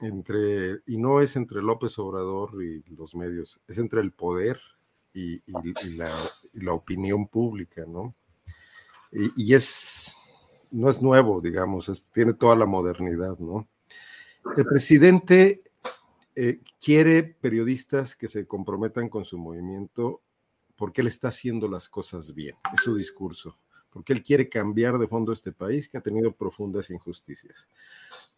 Entre, y no es entre López Obrador y los medios, es entre el poder y, la, opinión pública, ¿no? Y, es, no es nuevo, digamos, tiene toda la modernidad, ¿no? El presidente eh, quiere periodistas que se comprometan con su movimiento porque él está haciendo las cosas bien, es su discurso porque él quiere cambiar de fondo este país que ha tenido profundas injusticias.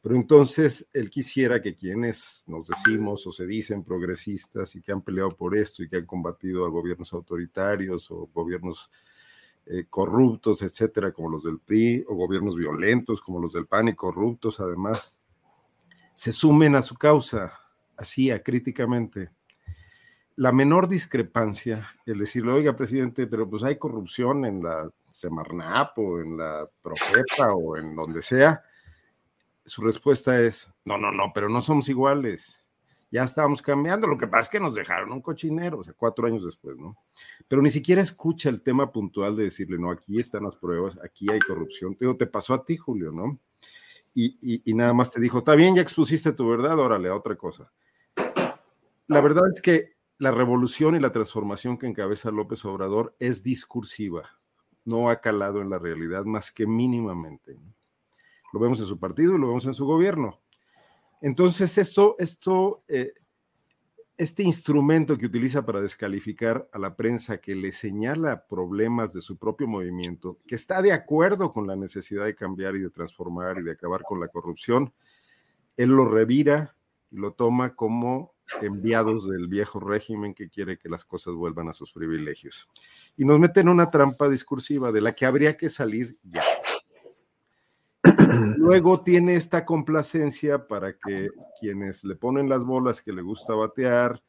Pero entonces él quisiera que quienes nos decimos o se dicen progresistas y que han peleado por esto y que han combatido a gobiernos autoritarios o gobiernos eh, corruptos, etcétera, como los del PRI, o gobiernos violentos como los del PAN y corruptos, además, se sumen a su causa, así, acríticamente la menor discrepancia, el decirle, oiga, presidente, pero pues hay corrupción en la Semarnap o en la Profeta o en donde sea, su respuesta es, no, no, no, pero no somos iguales. Ya estábamos cambiando, lo que pasa es que nos dejaron un cochinero, o sea, cuatro años después, ¿no? Pero ni siquiera escucha el tema puntual de decirle, no, aquí están las pruebas, aquí hay corrupción. Te, te pasó a ti, Julio, ¿no? Y, y, y nada más te dijo, está bien, ya expusiste tu verdad, órale, a otra cosa. La verdad es que la revolución y la transformación que encabeza López Obrador es discursiva, no ha calado en la realidad más que mínimamente. Lo vemos en su partido y lo vemos en su gobierno. Entonces, esto, esto eh, este instrumento que utiliza para descalificar a la prensa que le señala problemas de su propio movimiento, que está de acuerdo con la necesidad de cambiar y de transformar y de acabar con la corrupción, él lo revira y lo toma como enviados del viejo régimen que quiere que las cosas vuelvan a sus privilegios. Y nos mete en una trampa discursiva de la que habría que salir ya. Luego tiene esta complacencia para que quienes le ponen las bolas que le gusta batear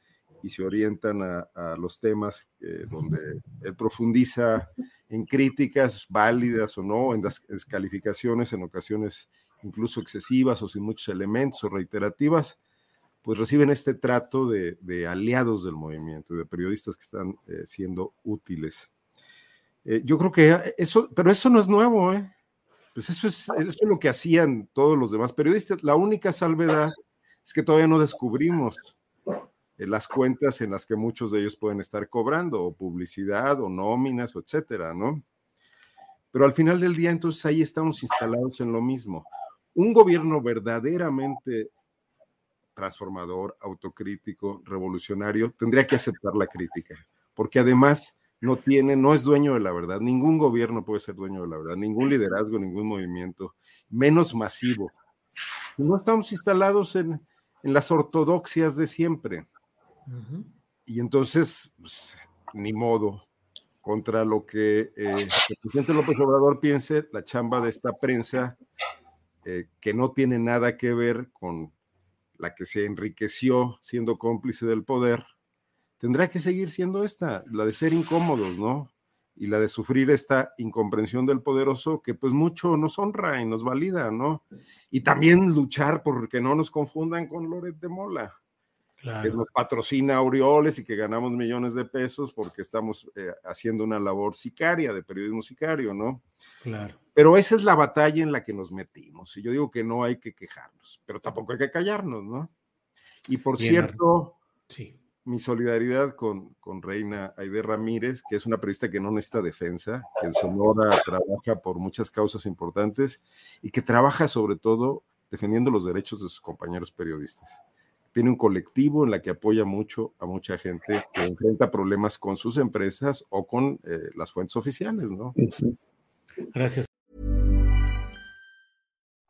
y se orientan a, a los temas eh, donde él profundiza en críticas válidas o no, en las descalificaciones en ocasiones incluso excesivas o sin muchos elementos o reiterativas, pues reciben este trato de, de aliados del movimiento, de periodistas que están eh, siendo útiles. Eh, yo creo que eso, pero eso no es nuevo, ¿eh? Pues eso es, eso es lo que hacían todos los demás periodistas. La única salvedad es que todavía no descubrimos eh, las cuentas en las que muchos de ellos pueden estar cobrando, o publicidad, o nóminas, o etcétera, ¿no? Pero al final del día, entonces ahí estamos instalados en lo mismo. Un gobierno verdaderamente transformador, autocrítico, revolucionario, tendría que aceptar la crítica, porque además no tiene, no es dueño de la verdad, ningún gobierno puede ser dueño de la verdad, ningún liderazgo, ningún movimiento, menos masivo. No estamos instalados en, en las ortodoxias de siempre. Uh -huh. Y entonces, pues, ni modo, contra lo que eh, el presidente López Obrador piense, la chamba de esta prensa, eh, que no tiene nada que ver con la que se enriqueció siendo cómplice del poder, tendrá que seguir siendo esta, la de ser incómodos, ¿no? Y la de sufrir esta incomprensión del poderoso que pues mucho nos honra y nos valida, ¿no? Y también luchar por que no nos confundan con Loret de Mola. que nos patrocina Aureoles y que ganamos millones de pesos porque estamos eh, haciendo una labor sicaria, de periodismo sicario, ¿no? Claro. Pero esa es la batalla en la que nos metimos. Y yo digo que no hay que quejarnos, pero tampoco hay que callarnos, ¿no? Y por cierto, sí. mi solidaridad con, con Reina Aide Ramírez, que es una periodista que no necesita defensa, que en Sonora trabaja por muchas causas importantes y que trabaja sobre todo defendiendo los derechos de sus compañeros periodistas tiene un colectivo en la que apoya mucho a mucha gente que enfrenta problemas con sus empresas o con eh, las fuentes oficiales, ¿no? Gracias.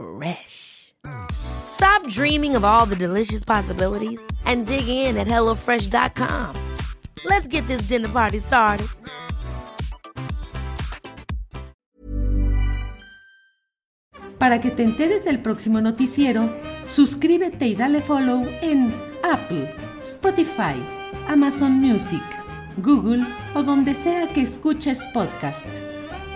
Fresh. Stop dreaming of all the delicious possibilities and dig in at HelloFresh.com. Let's get this dinner party started. Para que te enteres del próximo noticiero, suscríbete y dale follow en Apple, Spotify Amazon Music, Google o donde sea que escuches podcast.